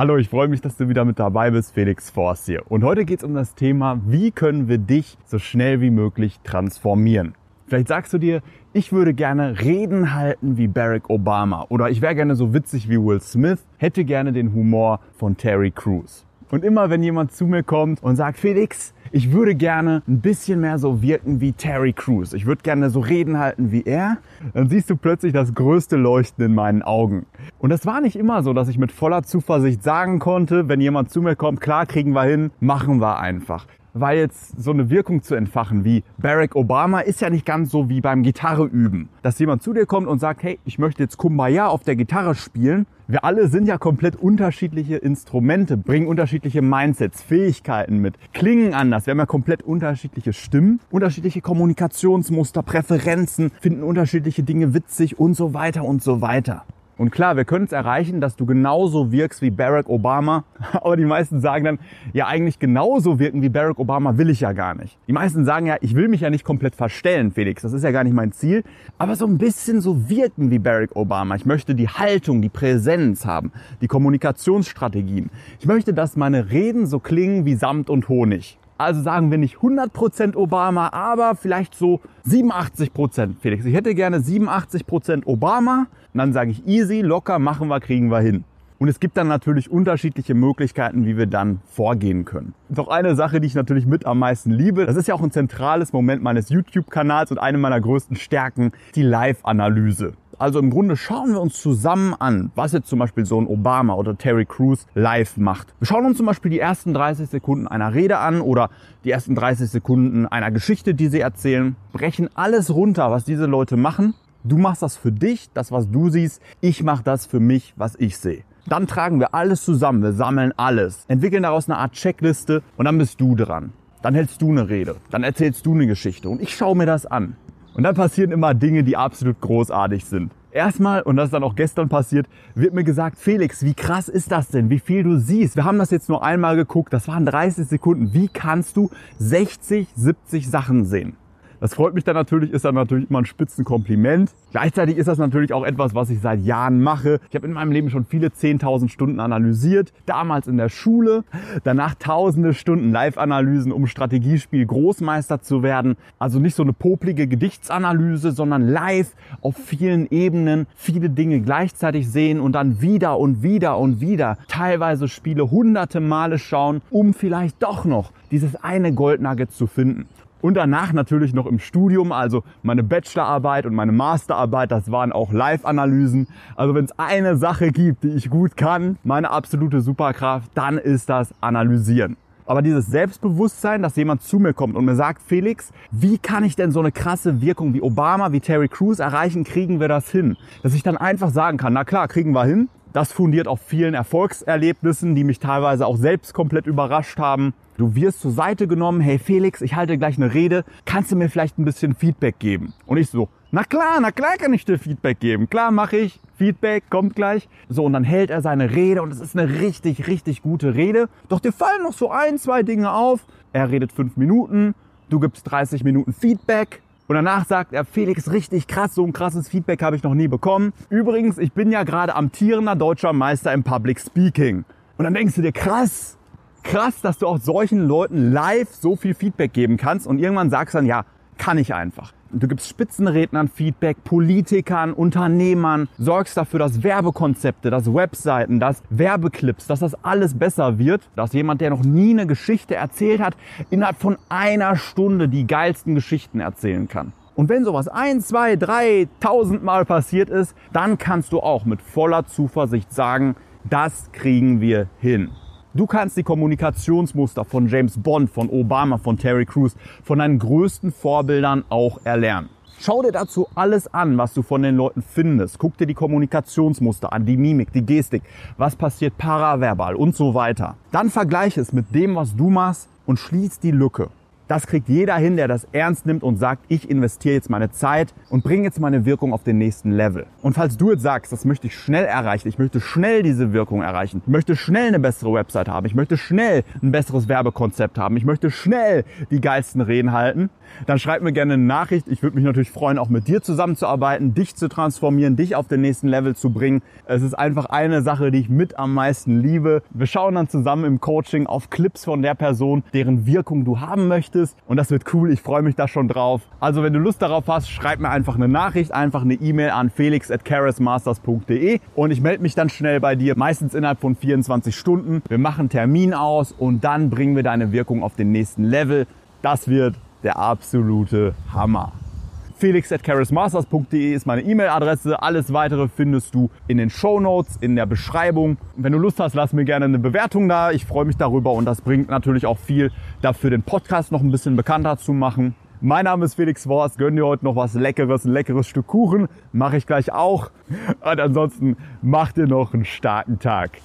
Hallo, ich freue mich, dass du wieder mit dabei bist. Felix Forst hier. Und heute geht es um das Thema, wie können wir dich so schnell wie möglich transformieren? Vielleicht sagst du dir, ich würde gerne Reden halten wie Barack Obama oder ich wäre gerne so witzig wie Will Smith, hätte gerne den Humor von Terry Crews. Und immer wenn jemand zu mir kommt und sagt, Felix, ich würde gerne ein bisschen mehr so wirken wie Terry Crews. Ich würde gerne so Reden halten wie er. Dann siehst du plötzlich das größte Leuchten in meinen Augen. Und das war nicht immer so, dass ich mit voller Zuversicht sagen konnte, wenn jemand zu mir kommt, klar kriegen wir hin, machen wir einfach weil jetzt so eine Wirkung zu entfachen wie Barack Obama ist ja nicht ganz so wie beim Gitarre üben. Dass jemand zu dir kommt und sagt, hey, ich möchte jetzt Kumbaya auf der Gitarre spielen. Wir alle sind ja komplett unterschiedliche Instrumente, bringen unterschiedliche Mindsets, Fähigkeiten mit, klingen anders. Wir haben ja komplett unterschiedliche Stimmen, unterschiedliche Kommunikationsmuster, Präferenzen, finden unterschiedliche Dinge witzig und so weiter und so weiter. Und klar, wir können es erreichen, dass du genauso wirkst wie Barack Obama. Aber die meisten sagen dann, ja eigentlich genauso wirken wie Barack Obama will ich ja gar nicht. Die meisten sagen ja, ich will mich ja nicht komplett verstellen, Felix. Das ist ja gar nicht mein Ziel. Aber so ein bisschen so wirken wie Barack Obama. Ich möchte die Haltung, die Präsenz haben, die Kommunikationsstrategien. Ich möchte, dass meine Reden so klingen wie Samt und Honig. Also sagen wir nicht 100% Obama, aber vielleicht so 87%, Felix. Ich hätte gerne 87% Obama. Und dann sage ich easy, locker, machen wir, kriegen wir hin. Und es gibt dann natürlich unterschiedliche Möglichkeiten, wie wir dann vorgehen können. Doch eine Sache, die ich natürlich mit am meisten liebe, das ist ja auch ein zentrales Moment meines YouTube-Kanals und eine meiner größten Stärken, die Live-Analyse. Also im Grunde schauen wir uns zusammen an, was jetzt zum Beispiel so ein Obama oder Terry Crews live macht. Wir schauen uns zum Beispiel die ersten 30 Sekunden einer Rede an oder die ersten 30 Sekunden einer Geschichte, die sie erzählen, brechen alles runter, was diese Leute machen. Du machst das für dich, das was du siehst. Ich mache das für mich, was ich sehe. Dann tragen wir alles zusammen, wir sammeln alles, entwickeln daraus eine Art Checkliste und dann bist du dran. Dann hältst du eine Rede, dann erzählst du eine Geschichte und ich schaue mir das an. Und dann passieren immer Dinge, die absolut großartig sind. Erstmal, und das ist dann auch gestern passiert, wird mir gesagt, Felix, wie krass ist das denn? Wie viel du siehst? Wir haben das jetzt nur einmal geguckt, das waren 30 Sekunden. Wie kannst du 60, 70 Sachen sehen? Das freut mich dann natürlich, ist dann natürlich immer ein Spitzenkompliment. Gleichzeitig ist das natürlich auch etwas, was ich seit Jahren mache. Ich habe in meinem Leben schon viele 10.000 Stunden analysiert. Damals in der Schule, danach tausende Stunden Live-Analysen, um Strategiespiel Großmeister zu werden. Also nicht so eine poplige Gedichtsanalyse, sondern live auf vielen Ebenen viele Dinge gleichzeitig sehen und dann wieder und wieder und wieder teilweise Spiele hunderte Male schauen, um vielleicht doch noch dieses eine Goldnugget zu finden. Und danach natürlich noch im Studium, also meine Bachelorarbeit und meine Masterarbeit, das waren auch Live-Analysen. Also wenn es eine Sache gibt, die ich gut kann, meine absolute Superkraft, dann ist das Analysieren. Aber dieses Selbstbewusstsein, dass jemand zu mir kommt und mir sagt, Felix, wie kann ich denn so eine krasse Wirkung wie Obama, wie Terry Crews erreichen, kriegen wir das hin? Dass ich dann einfach sagen kann, na klar, kriegen wir hin. Das fundiert auf vielen Erfolgserlebnissen, die mich teilweise auch selbst komplett überrascht haben. Du wirst zur Seite genommen, hey Felix, ich halte gleich eine Rede, kannst du mir vielleicht ein bisschen Feedback geben? Und ich so, na klar, na klar kann ich dir Feedback geben. Klar mache ich, Feedback kommt gleich. So, und dann hält er seine Rede und es ist eine richtig, richtig gute Rede. Doch dir fallen noch so ein, zwei Dinge auf. Er redet fünf Minuten, du gibst 30 Minuten Feedback. Und danach sagt er, Felix, richtig krass, so ein krasses Feedback habe ich noch nie bekommen. Übrigens, ich bin ja gerade amtierender deutscher Meister im Public Speaking. Und dann denkst du dir, krass, krass, dass du auch solchen Leuten live so viel Feedback geben kannst und irgendwann sagst dann, ja, kann ich einfach. Du gibst Spitzenrednern Feedback, Politikern, Unternehmern, sorgst dafür, dass Werbekonzepte, dass Webseiten, dass Werbeclips, dass das alles besser wird, dass jemand, der noch nie eine Geschichte erzählt hat, innerhalb von einer Stunde die geilsten Geschichten erzählen kann. Und wenn sowas ein, zwei, drei, tausendmal passiert ist, dann kannst du auch mit voller Zuversicht sagen, das kriegen wir hin. Du kannst die Kommunikationsmuster von James Bond, von Obama, von Terry Crews, von deinen größten Vorbildern auch erlernen. Schau dir dazu alles an, was du von den Leuten findest. Guck dir die Kommunikationsmuster an, die Mimik, die Gestik, was passiert paraverbal und so weiter. Dann vergleiche es mit dem, was du machst und schließ die Lücke. Das kriegt jeder hin, der das ernst nimmt und sagt, ich investiere jetzt meine Zeit und bringe jetzt meine Wirkung auf den nächsten Level. Und falls du jetzt sagst, das möchte ich schnell erreichen, ich möchte schnell diese Wirkung erreichen, ich möchte schnell eine bessere Website haben, ich möchte schnell ein besseres Werbekonzept haben, ich möchte schnell die geilsten Reden halten, dann schreib mir gerne eine Nachricht. Ich würde mich natürlich freuen, auch mit dir zusammenzuarbeiten, dich zu transformieren, dich auf den nächsten Level zu bringen. Es ist einfach eine Sache, die ich mit am meisten liebe. Wir schauen dann zusammen im Coaching auf Clips von der Person, deren Wirkung du haben möchtest. Und das wird cool. Ich freue mich da schon drauf. Also wenn du Lust darauf hast, schreib mir einfach eine Nachricht, einfach eine E-Mail an felix at und ich melde mich dann schnell bei dir, meistens innerhalb von 24 Stunden. Wir machen Termin aus und dann bringen wir deine Wirkung auf den nächsten Level. Das wird der absolute Hammer. Felix at ist meine E-Mail-Adresse. Alles weitere findest du in den Show Notes, in der Beschreibung. Wenn du Lust hast, lass mir gerne eine Bewertung da. Ich freue mich darüber und das bringt natürlich auch viel dafür, den Podcast noch ein bisschen bekannter zu machen. Mein Name ist Felix Worst. Gönn dir heute noch was Leckeres, ein leckeres Stück Kuchen. Mache ich gleich auch. Und ansonsten mach dir noch einen starken Tag.